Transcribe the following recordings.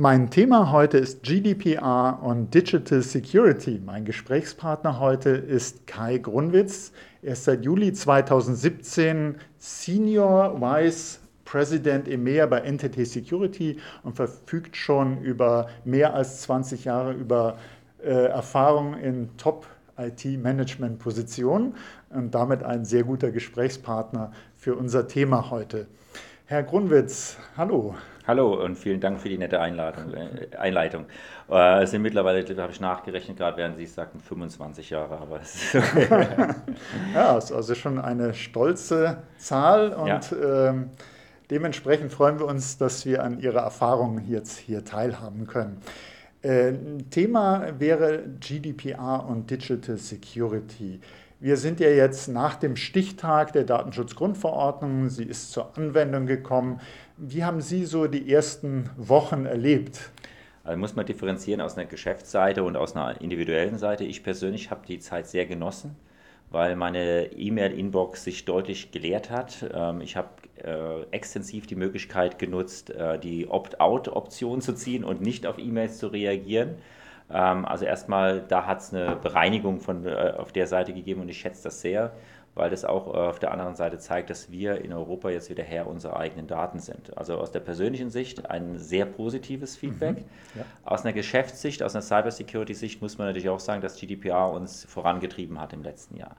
Mein Thema heute ist GDPR und Digital Security. Mein Gesprächspartner heute ist Kai Grunwitz. Er ist seit Juli 2017 Senior Vice President EMEA bei Entity Security und verfügt schon über mehr als 20 Jahre über äh, Erfahrung in Top IT-Management-Positionen und damit ein sehr guter Gesprächspartner für unser Thema heute. Herr Grunwitz, hallo. Hallo und vielen Dank für die nette Einladung, äh, Einleitung. Äh, es sind mittlerweile, habe ich nachgerechnet, gerade während Sie es sagten, 25 Jahre, aber es ist okay. ja, ist also schon eine stolze Zahl und ja. ähm, dementsprechend freuen wir uns, dass wir an Ihrer Erfahrung jetzt hier teilhaben können. Äh, Thema wäre GDPR und Digital Security. Wir sind ja jetzt nach dem Stichtag der Datenschutzgrundverordnung, sie ist zur Anwendung gekommen. Wie haben Sie so die ersten Wochen erlebt? Also muss man differenzieren aus einer Geschäftsseite und aus einer individuellen Seite. Ich persönlich habe die Zeit sehr genossen, weil meine E-Mail-Inbox sich deutlich geleert hat. Ähm, ich habe äh, extensiv die Möglichkeit genutzt, äh, die Opt-out-Option zu ziehen und nicht auf E-Mails zu reagieren also erstmal, da hat es eine Bereinigung von, äh, auf der Seite gegeben und ich schätze das sehr, weil das auch äh, auf der anderen Seite zeigt, dass wir in Europa jetzt wieder Herr unserer eigenen Daten sind. Also aus der persönlichen Sicht ein sehr positives Feedback. Mhm, ja. Aus einer Geschäftssicht, aus einer Cybersecurity-Sicht muss man natürlich auch sagen, dass GDPR uns vorangetrieben hat im letzten Jahr.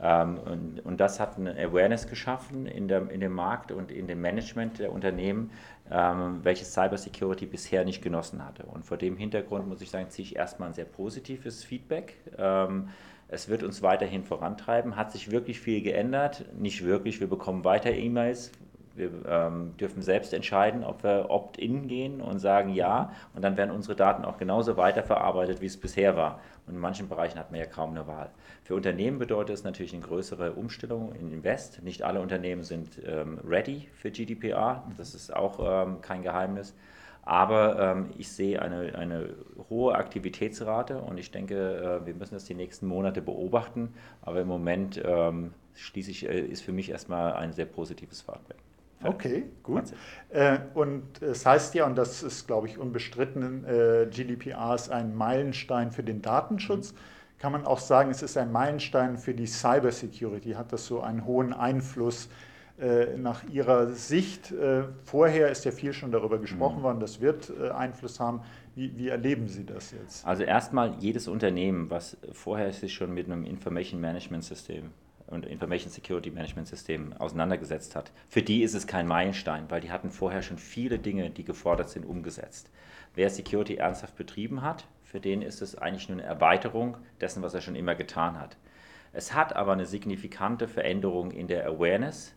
Ähm, und, und, das hat eine Awareness geschaffen in, der, in dem Markt und in dem Management der Unternehmen, ähm, welches Cybersecurity bisher nicht genossen hatte. Und vor dem Hintergrund muss ich sagen, ziehe ich erstmal ein sehr positives Feedback. Ähm, es wird uns weiterhin vorantreiben. Hat sich wirklich viel geändert? Nicht wirklich. Wir bekommen weiter E-Mails wir ähm, dürfen selbst entscheiden, ob wir opt-in gehen und sagen ja. Und dann werden unsere Daten auch genauso weiterverarbeitet, wie es bisher war. Und in manchen Bereichen hat man ja kaum eine Wahl. Für Unternehmen bedeutet es natürlich eine größere Umstellung in Invest. Nicht alle Unternehmen sind ähm, ready für GDPR. Das ist auch ähm, kein Geheimnis. Aber ähm, ich sehe eine, eine hohe Aktivitätsrate und ich denke, äh, wir müssen das die nächsten Monate beobachten. Aber im Moment ähm, schließlich äh, ist für mich erstmal ein sehr positives Fahrtwerk. Okay, gut. Äh, und es heißt ja, und das ist, glaube ich, unbestritten, äh, GDPR ist ein Meilenstein für den Datenschutz. Mhm. Kann man auch sagen, es ist ein Meilenstein für die Cybersecurity? Hat das so einen hohen Einfluss äh, nach Ihrer Sicht? Vorher ist ja viel schon darüber gesprochen mhm. worden, das wird Einfluss haben. Wie, wie, erleben Sie das jetzt? Also erstmal jedes Unternehmen, was vorher sich schon mit einem Information Management System und Information Security Management System auseinandergesetzt hat, für die ist es kein Meilenstein, weil die hatten vorher schon viele Dinge, die gefordert sind, umgesetzt. Wer Security ernsthaft betrieben hat, für den ist es eigentlich nur eine Erweiterung dessen, was er schon immer getan hat. Es hat aber eine signifikante Veränderung in der Awareness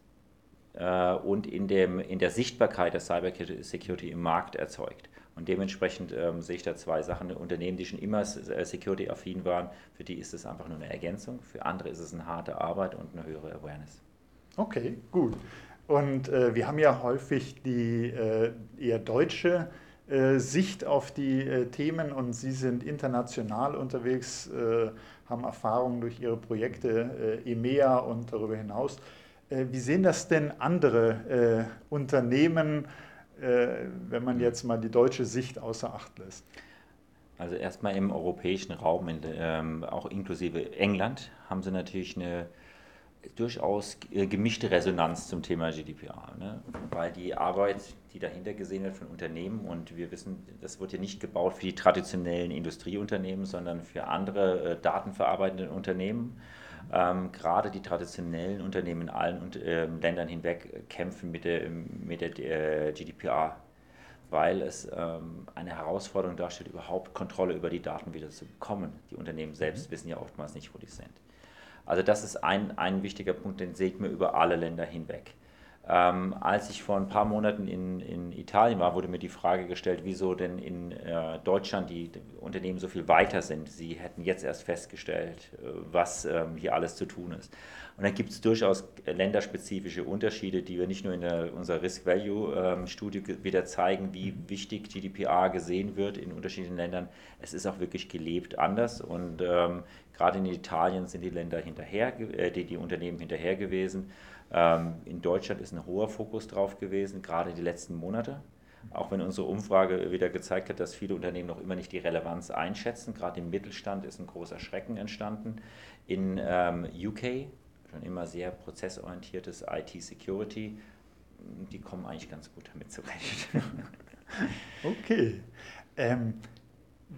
und in, dem, in der Sichtbarkeit der Cybersecurity im Markt erzeugt. Und dementsprechend ähm, sehe ich da zwei Sachen. Unternehmen, die schon immer äh, security-affin waren, für die ist es einfach nur eine Ergänzung. Für andere ist es eine harte Arbeit und eine höhere Awareness. Okay, gut. Und äh, wir haben ja häufig die äh, eher deutsche äh, Sicht auf die äh, Themen und Sie sind international unterwegs, äh, haben Erfahrungen durch Ihre Projekte EMEA und darüber hinaus. Wie sehen das denn andere Unternehmen? Äh, wenn man jetzt mal die deutsche Sicht außer Acht lässt? Also erstmal im europäischen Raum, in, ähm, auch inklusive England, haben sie natürlich eine durchaus äh, gemischte Resonanz zum Thema GDPR, ne? weil die Arbeit, die dahinter gesehen wird von Unternehmen und wir wissen, das wird ja nicht gebaut für die traditionellen Industrieunternehmen, sondern für andere äh, datenverarbeitende Unternehmen ähm, gerade die traditionellen Unternehmen in allen und, äh, Ländern hinweg kämpfen mit der, mit der äh, GDPR, weil es ähm, eine Herausforderung darstellt, überhaupt Kontrolle über die Daten wieder zu bekommen. Die Unternehmen selbst mhm. wissen ja oftmals nicht, wo die sind. Also das ist ein, ein wichtiger Punkt, den seht mir über alle Länder hinweg. Ähm, als ich vor ein paar Monaten in, in Italien war, wurde mir die Frage gestellt, wieso denn in äh, Deutschland die, Unternehmen so viel weiter sind. Sie hätten jetzt erst festgestellt, äh, was ähm, hier alles zu tun ist. Und da gibt es durchaus länderspezifische Unterschiede, die wir nicht nur in der, unserer Risk-Value-Studie ähm, wieder zeigen, wie wichtig GDPR gesehen wird in unterschiedlichen Ländern. Es ist auch wirklich gelebt anders und ähm, gerade in Italien sind die Länder hinterher, äh, die, die Unternehmen hinterher gewesen. Ähm, in Deutschland ist ein hoher Fokus drauf gewesen, gerade die letzten Monate. Auch wenn unsere Umfrage wieder gezeigt hat, dass viele Unternehmen noch immer nicht die Relevanz einschätzen. Gerade im Mittelstand ist ein großer Schrecken entstanden. In ähm, UK, schon immer sehr prozessorientiertes IT-Security, die kommen eigentlich ganz gut damit zurecht. okay. Ähm,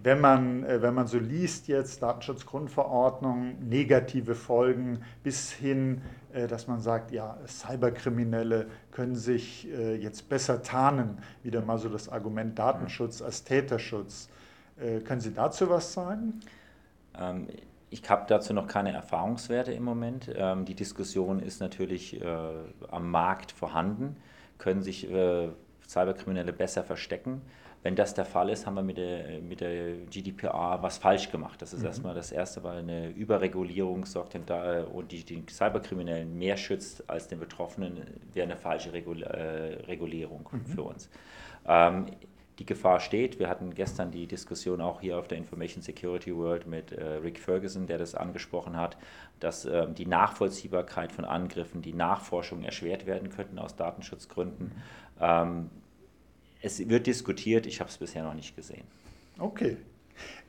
wenn man, äh, wenn man so liest jetzt Datenschutzgrundverordnung, negative Folgen bis hin, äh, dass man sagt, ja, Cyberkriminelle können sich äh, jetzt besser tarnen, wieder mal so das Argument Datenschutz als Täterschutz. Können Sie dazu was sagen? Ähm, ich habe dazu noch keine Erfahrungswerte im Moment. Ähm, die Diskussion ist natürlich am Markt vorhanden. Können sich Cyberkriminelle besser verstecken? Wenn das der Fall ist, haben wir mit der, mit der GDPR was falsch gemacht. Das ist mhm. erstmal das Erste, weil eine Überregulierung sorgt da und die, die Cyberkriminellen mehr schützt als den Betroffenen, wäre eine falsche Regul äh, Regulierung mhm. für uns. Ähm, die Gefahr steht. Wir hatten gestern die Diskussion auch hier auf der Information Security World mit äh, Rick Ferguson, der das angesprochen hat, dass äh, die Nachvollziehbarkeit von Angriffen, die Nachforschung erschwert werden könnten aus Datenschutzgründen. Mhm. Ähm, es wird diskutiert, ich habe es bisher noch nicht gesehen. Okay.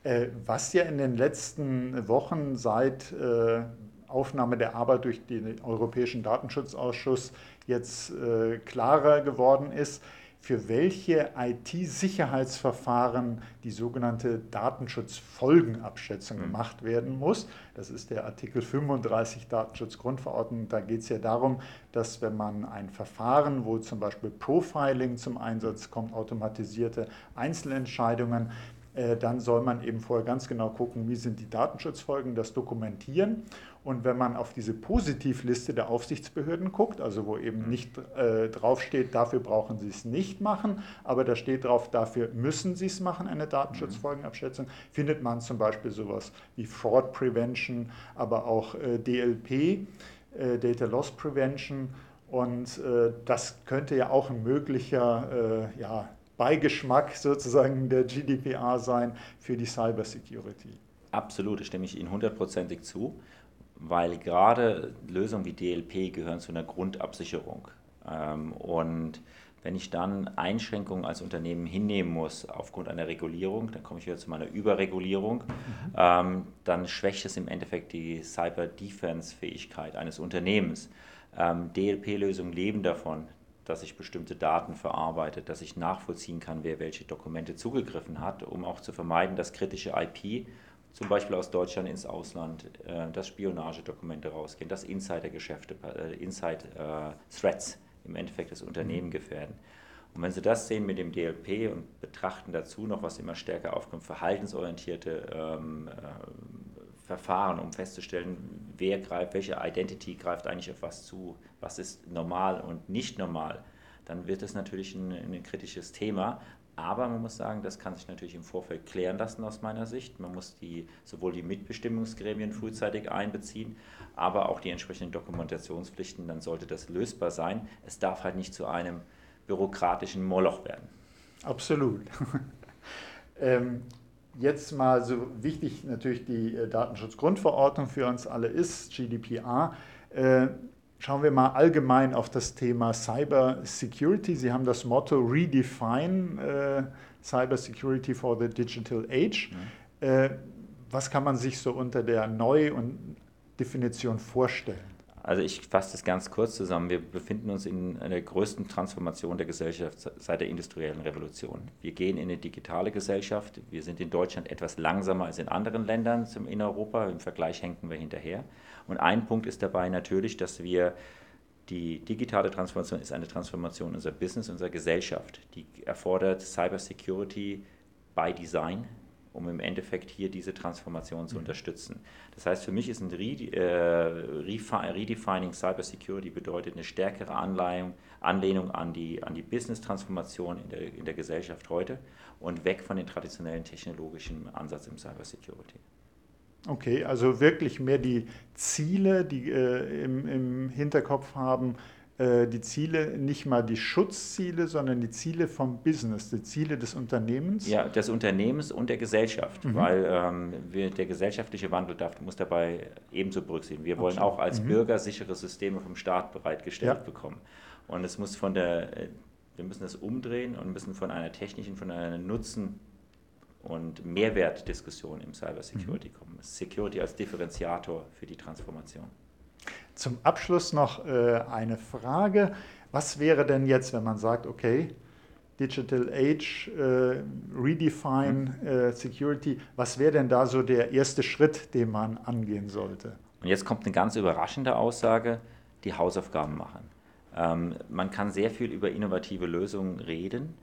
Äh, was ja in den letzten Wochen seit äh, Aufnahme der Arbeit durch den Europäischen Datenschutzausschuss jetzt äh, klarer geworden ist, für welche IT-Sicherheitsverfahren die sogenannte Datenschutzfolgenabschätzung mhm. gemacht werden muss. Das ist der Artikel 35 Datenschutzgrundverordnung. Da geht es ja darum, dass wenn man ein Verfahren, wo zum Beispiel Profiling zum Einsatz kommt, automatisierte Einzelentscheidungen, dann soll man eben vorher ganz genau gucken, wie sind die Datenschutzfolgen, das dokumentieren. Und wenn man auf diese Positivliste der Aufsichtsbehörden guckt, also wo eben mhm. nicht äh, draufsteht, dafür brauchen Sie es nicht machen, aber da steht drauf, dafür müssen Sie es machen, eine Datenschutzfolgenabschätzung, findet man zum Beispiel sowas wie Fraud Prevention, aber auch äh, DLP, äh, Data Loss Prevention. Und äh, das könnte ja auch ein möglicher äh, ja, Beigeschmack sozusagen der GDPR sein für die Cybersecurity. Absolut, stimme ich Ihnen hundertprozentig zu, weil gerade Lösungen wie DLP gehören zu einer Grundabsicherung. Ähm, und wenn ich dann Einschränkungen als Unternehmen hinnehmen muss aufgrund einer Regulierung, dann komme ich wieder zu meiner Überregulierung, mhm. Ähm, dann schwächt es im Endeffekt die Cyber-Defense-Fähigkeit eines Unternehmens. Ähm, DLP-Lösungen leben davon, dass ich bestimmte Daten verarbeite, dass ich nachvollziehen kann, wer welche Dokumente zugegriffen hat, um auch zu vermeiden, dass kritische IP, zum Beispiel aus Deutschland ins Ausland, äh, dass Spionagedokumente rausgehen, dass Insidergeschäfte, äh, Inside-Threats äh, im Endeffekt das Unternehmen mhm. gefährden. Und wenn Sie das sehen mit dem DLP und betrachten dazu noch, was immer stärker aufkommt, verhaltensorientierte ähm, Verfahren, um festzustellen, wer greift, welche Identity greift eigentlich auf was zu, was ist normal und nicht normal, dann wird es natürlich ein, ein kritisches Thema. Aber man muss sagen, das kann sich natürlich im Vorfeld klären lassen aus meiner Sicht. Man muss die, sowohl die Mitbestimmungsgremien frühzeitig einbeziehen, aber auch die entsprechenden Dokumentationspflichten, dann sollte das lösbar sein. Es darf halt nicht zu einem bürokratischen Moloch werden. Absolut. ähm, jetzt mal so wichtig natürlich die äh, Datenschutzgrundverordnung für uns alle ist, GDPR. Äh, schauen wir mal allgemein auf das Thema Cyber Security. Sie haben das Motto Redefine äh, Cyber Security for the Digital Age. Mhm. was kann man sich so unter der Neu- und Definition vorstellen? Also ich fasse das ganz kurz zusammen. Wir befinden uns in einer größten Transformation der Gesellschaft seit der industriellen Revolution. Wir gehen in eine digitale Gesellschaft. Wir sind in Deutschland etwas langsamer als in anderen Ländern in Europa. Im Vergleich hängen wir hinterher. Und ein Punkt ist dabei natürlich, dass wir die digitale Transformation ist eine Transformation unserer Business, unserer Gesellschaft. Die erfordert Cybersecurity by Design um im Endeffekt hier diese Transformation zu mhm. unterstützen. Das heißt, für mich ist ein äh, Redefining Cybersecurity bedeutet eine stärkere Anleihung, Anlehnung an die, an die Business-Transformation in der, in der Gesellschaft heute und weg von den traditionellen technologischen Ansatz im Cybersecurity. Okay, also wirklich mehr die Ziele, die äh, im, im Hinterkopf haben, die Ziele, nicht mal die Schutzziele, sondern die Ziele vom Business, die Ziele des Unternehmens? Ja, des Unternehmens und der Gesellschaft, mhm. weil ähm, wir, der gesellschaftliche Wandel darf, muss dabei ebenso berücksichtigen. Wir wollen auch als mhm. Bürger sichere Systeme vom Staat bereitgestellt ja. bekommen. Und es muss von der, Wir müssen das umdrehen und müssen von einer technischen, von einer Nutzen- und Mehrwertdiskussion im Cybersecurity mhm. kommen. Security als Differenziator für die Transformation. Zum Abschluss noch äh, eine Frage. Was wäre denn jetzt, wenn man sagt, okay, Digital Age, äh, Redefine mhm. äh, Security, was wäre denn da so der erste Schritt, den man angehen sollte? Und jetzt kommt eine ganz überraschende Aussage, die Hausaufgaben machen. Ähm, man kann sehr viel über innovative Lösungen reden,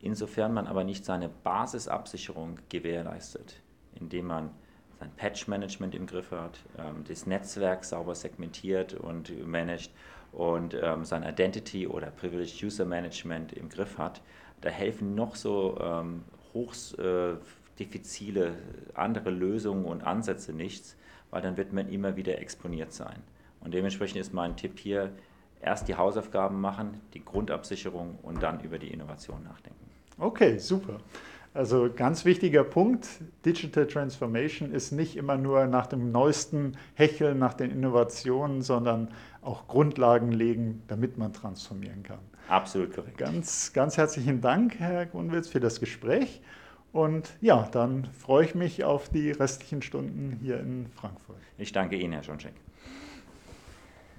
insofern man aber nicht seine Basisabsicherung gewährleistet, indem man sein Patch-Management im Griff hat, ähm, das Netzwerk sauber segmentiert und managt und ähm, sein Identity oder Privileged User Management im Griff hat. Da helfen noch so ähm, hoch äh, diffizile andere Lösungen und Ansätze nichts, weil dann wird man immer wieder exponiert sein. Und dementsprechend ist mein Tipp hier, erst die Hausaufgaben machen, die Grundabsicherung und dann über die Innovation nachdenken. Okay, super. Also ganz wichtiger Punkt, Digital Transformation ist nicht immer nur nach dem neuesten Hecheln, nach den Innovationen, sondern auch Grundlagen legen, damit man transformieren kann. Absolut korrekt. Ganz, ganz herzlichen Dank, Herr Grunwitz, für das Gespräch. Und ja, dann freue ich mich auf die restlichen Stunden hier in Frankfurt. Ich danke Ihnen, Herr Schoncheck.